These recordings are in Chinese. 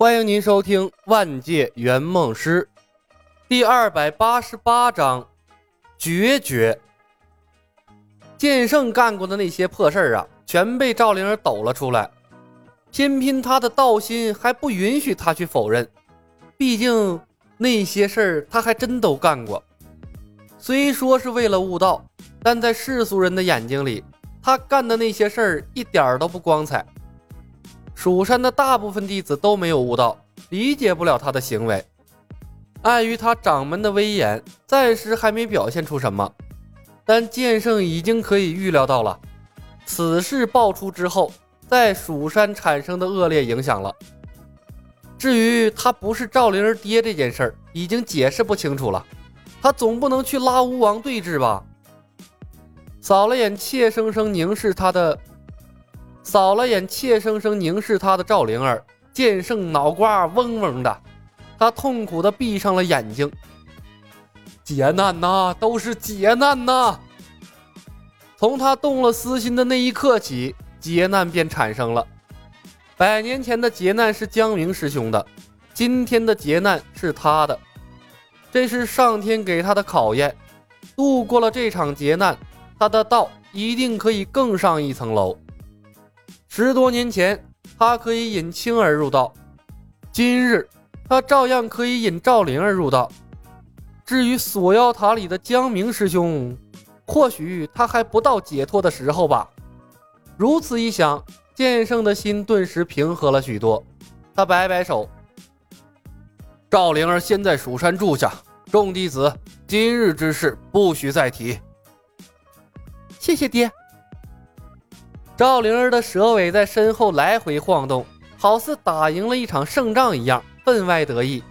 欢迎您收听《万界圆梦师》第二百八十八章《决绝》。剑圣干过的那些破事儿啊，全被赵灵儿抖了出来。偏偏他的道心还不允许他去否认，毕竟那些事儿他还真都干过。虽说是为了悟道，但在世俗人的眼睛里，他干的那些事儿一点都不光彩。蜀山的大部分弟子都没有悟道，理解不了他的行为。碍于他掌门的威严，暂时还没表现出什么。但剑圣已经可以预料到了，此事爆出之后，在蜀山产生的恶劣影响了。至于他不是赵灵儿爹这件事儿，已经解释不清楚了。他总不能去拉巫王对峙吧？扫了眼怯生生凝视他的。扫了眼怯生生凝视他的赵灵儿，剑圣脑瓜嗡嗡的，他痛苦的闭上了眼睛。劫难呐，都是劫难呐！从他动了私心的那一刻起，劫难便产生了。百年前的劫难是江明师兄的，今天的劫难是他的，这是上天给他的考验。度过了这场劫难，他的道一定可以更上一层楼。十多年前，他可以引青儿入道，今日他照样可以引赵灵儿入道。至于锁妖塔里的江明师兄，或许他还不到解脱的时候吧。如此一想，剑圣的心顿时平和了许多。他摆摆手：“赵灵儿先在蜀山住下，众弟子今日之事不许再提。”谢谢爹。赵灵儿的蛇尾在身后来回晃动，好似打赢了一场胜仗一样，分外得意。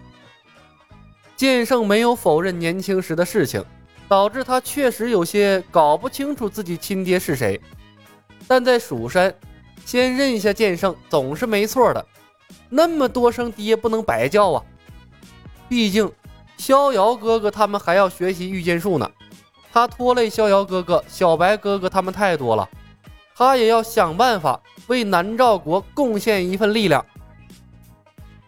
剑圣没有否认年轻时的事情，导致他确实有些搞不清楚自己亲爹是谁。但在蜀山，先认下剑圣总是没错的。那么多声爹不能白叫啊！毕竟逍遥哥哥他们还要学习御剑术呢，他拖累逍遥哥哥、小白哥哥他们太多了。他也要想办法为南诏国贡献一份力量。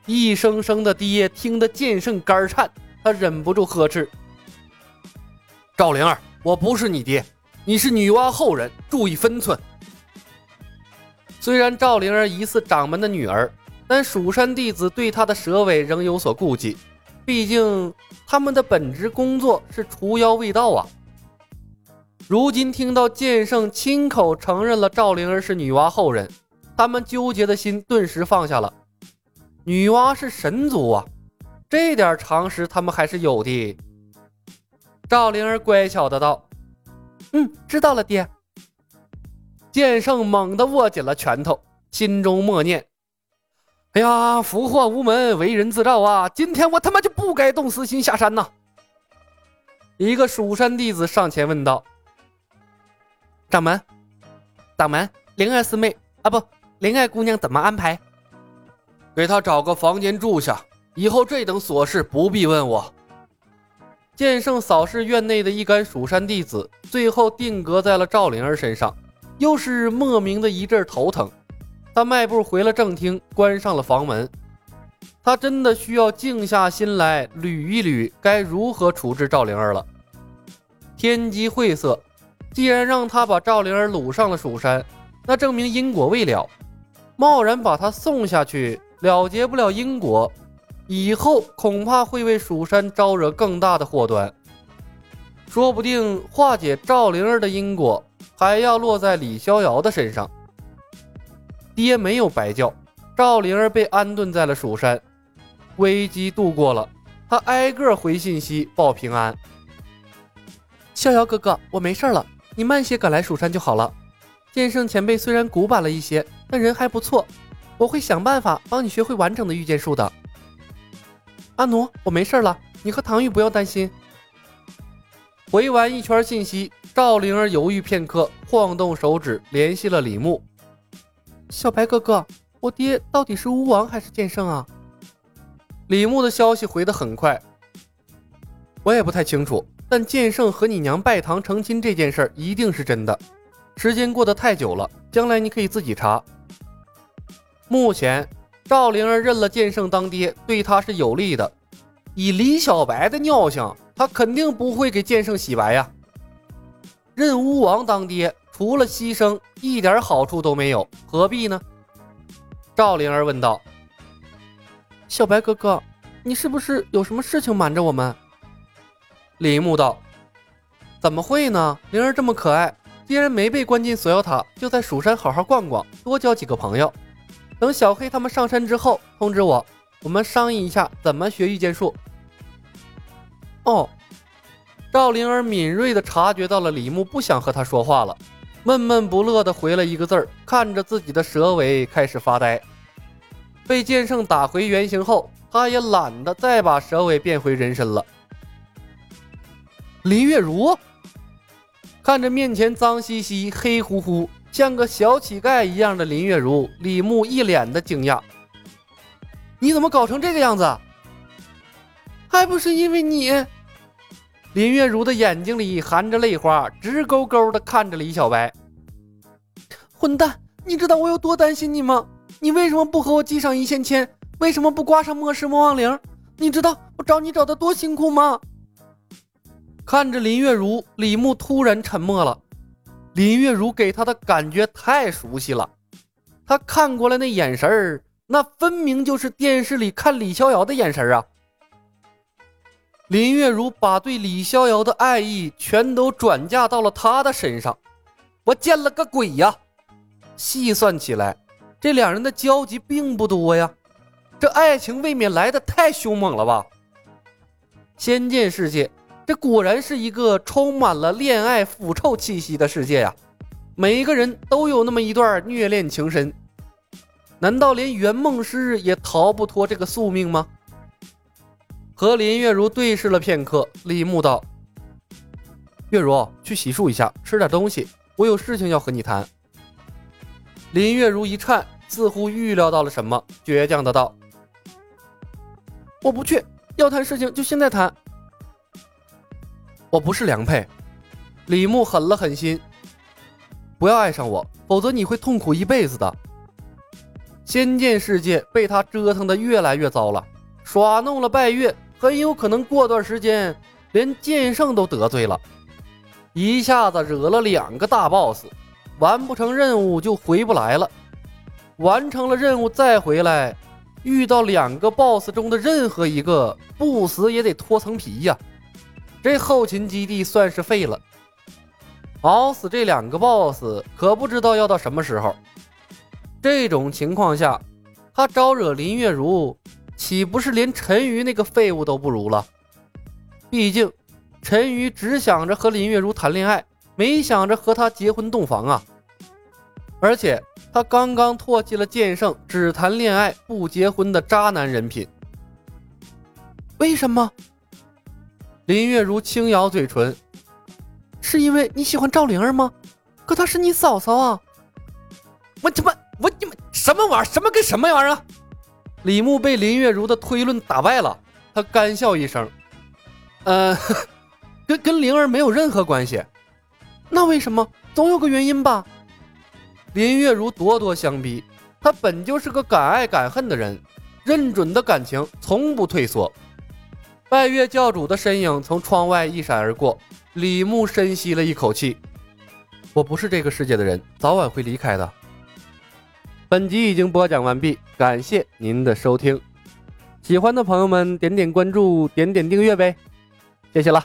一声声的爹听得剑圣肝颤，他忍不住呵斥：“赵灵儿，我不是你爹，你是女娲后人，注意分寸。”虽然赵灵儿疑似掌门的女儿，但蜀山弟子对她的蛇尾仍有所顾忌，毕竟他们的本职工作是除妖卫道啊。如今听到剑圣亲口承认了赵灵儿是女娲后人，他们纠结的心顿时放下了。女娲是神族啊，这点常识他们还是有的。赵灵儿乖巧的道：“嗯，知道了，爹。”剑圣猛地握紧了拳头，心中默念：“哎呀，福祸无门，为人自照啊！今天我他妈就不该动私心下山呐！”一个蜀山弟子上前问道。掌门，掌门，灵儿师妹啊，不，灵儿姑娘怎么安排？给她找个房间住下，以后这等琐事不必问我。剑圣扫视院内的一干蜀山弟子，最后定格在了赵灵儿身上，又是莫名的一阵头疼。他迈步回了正厅，关上了房门。他真的需要静下心来捋一捋，该如何处置赵灵儿了。天机晦涩。既然让他把赵灵儿掳上了蜀山，那证明因果未了。贸然把他送下去，了结不了因果，以后恐怕会为蜀山招惹更大的祸端。说不定化解赵灵儿的因果，还要落在李逍遥的身上。爹没有白叫，赵灵儿被安顿在了蜀山，危机度过了，他挨个回信息报平安。逍遥哥哥，我没事了。你慢些赶来蜀山就好了。剑圣前辈虽然古板了一些，但人还不错。我会想办法帮你学会完整的御剑术的。阿奴，我没事了，你和唐玉不要担心。回完一圈信息，赵灵儿犹豫片刻，晃动手指联系了李牧。小白哥哥，我爹到底是巫王还是剑圣啊？李牧的消息回得很快，我也不太清楚。但剑圣和你娘拜堂成亲这件事儿一定是真的，时间过得太久了，将来你可以自己查。目前赵灵儿认了剑圣当爹，对他是有利的。以李小白的尿性，他肯定不会给剑圣洗白呀。认巫王当爹，除了牺牲，一点好处都没有，何必呢？赵灵儿问道。小白哥哥，你是不是有什么事情瞒着我们？李牧道：“怎么会呢？灵儿这么可爱，既然没被关进锁妖塔，就在蜀山好好逛逛，多交几个朋友。等小黑他们上山之后，通知我。”我们商议一下怎么学御剑术。哦，赵灵儿敏锐地察觉到了李牧不想和他说话了，闷闷不乐地回了一个字儿，看着自己的蛇尾开始发呆。被剑圣打回原形后，他也懒得再把蛇尾变回人身了。林月如看着面前脏兮兮、黑乎乎、像个小乞丐一样的林月如，李牧一脸的惊讶。你怎么搞成这个样子？还不是因为你！林月如的眼睛里含着泪花，直勾勾的看着李小白。混蛋！你知道我有多担心你吗？你为什么不和我系上一线牵？为什么不挂上末世魔王铃？你知道我找你找的多辛苦吗？看着林月如，李牧突然沉默了。林月如给他的感觉太熟悉了，他看过来那眼神儿。那分明就是电视里看李逍遥的眼神啊！林月如把对李逍遥的爱意全都转嫁到了他的身上，我见了个鬼呀！细算起来，这两人的交集并不多呀，这爱情未免来的太凶猛了吧？仙剑世界，这果然是一个充满了恋爱腐臭气息的世界呀！每一个人都有那么一段虐恋情深。难道连圆梦师也逃不脱这个宿命吗？和林月如对视了片刻，李牧道：“月如，去洗漱一下，吃点东西，我有事情要和你谈。”林月如一颤，似乎预料到了什么，倔强的道：“我不去，要谈事情就现在谈。”我不是良配。李牧狠了狠心：“不要爱上我，否则你会痛苦一辈子的。”仙剑世界被他折腾的越来越糟了，耍弄了拜月，很有可能过段时间连剑圣都得罪了，一下子惹了两个大 boss，完不成任务就回不来了，完成了任务再回来，遇到两个 boss 中的任何一个，不死也得脱层皮呀，这后勤基地算是废了，熬死这两个 boss 可不知道要到什么时候。这种情况下，他招惹林月如，岂不是连陈鱼那个废物都不如了？毕竟，陈鱼只想着和林月如谈恋爱，没想着和他结婚洞房啊！而且，他刚刚唾弃了剑圣只谈恋爱不结婚的渣男人品。为什么？林月如轻咬嘴唇，是因为你喜欢赵灵儿吗？可她是你嫂嫂啊！我他妈！我你们什么玩意儿？什么跟什么玩意儿？李牧被林月如的推论打败了，他干笑一声：“呃，跟跟灵儿没有任何关系。那为什么？总有个原因吧？”林月如咄咄相逼，她本就是个敢爱敢恨的人，认准的感情从不退缩。拜月教主的身影从窗外一闪而过，李牧深吸了一口气：“我不是这个世界的人，早晚会离开的。”本集已经播讲完毕，感谢您的收听。喜欢的朋友们点点关注，点点订阅呗，谢谢了。